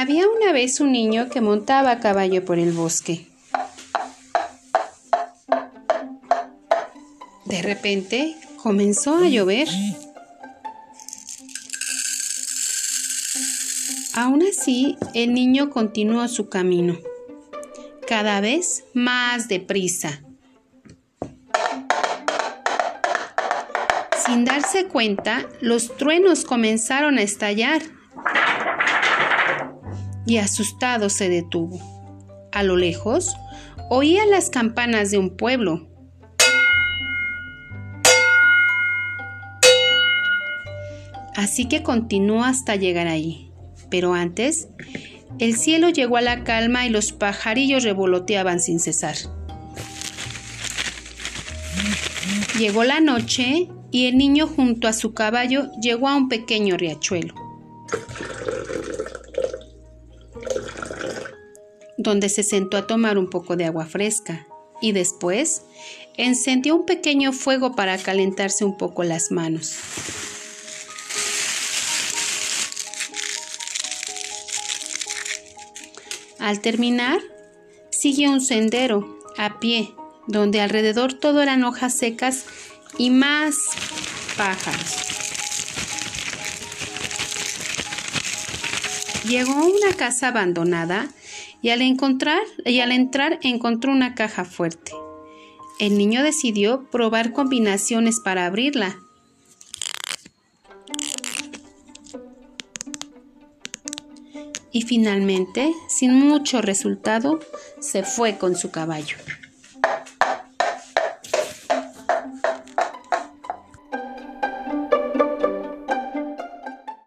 Había una vez un niño que montaba a caballo por el bosque. De repente comenzó a llover. Aún así, el niño continuó su camino, cada vez más deprisa. Sin darse cuenta, los truenos comenzaron a estallar y asustado se detuvo. A lo lejos, oía las campanas de un pueblo. Así que continuó hasta llegar allí. Pero antes, el cielo llegó a la calma y los pajarillos revoloteaban sin cesar. Llegó la noche y el niño junto a su caballo llegó a un pequeño riachuelo. Donde se sentó a tomar un poco de agua fresca y después encendió un pequeño fuego para calentarse un poco las manos. Al terminar, siguió un sendero a pie, donde alrededor todo eran hojas secas y más pájaros. Llegó a una casa abandonada y al encontrar y al entrar encontró una caja fuerte. El niño decidió probar combinaciones para abrirla. Y finalmente, sin mucho resultado, se fue con su caballo.